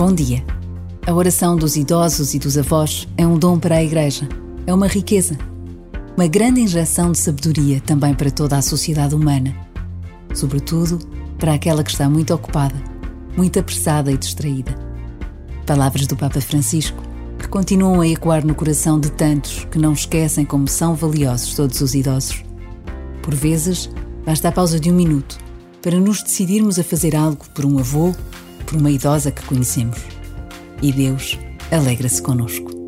Bom dia. A oração dos idosos e dos avós é um dom para a Igreja. É uma riqueza. Uma grande injeção de sabedoria também para toda a sociedade humana. Sobretudo para aquela que está muito ocupada, muito apressada e distraída. Palavras do Papa Francisco que continuam a ecoar no coração de tantos que não esquecem como são valiosos todos os idosos. Por vezes, basta a pausa de um minuto para nos decidirmos a fazer algo por um avô, por uma idosa que conhecemos. E Deus alegra-se conosco.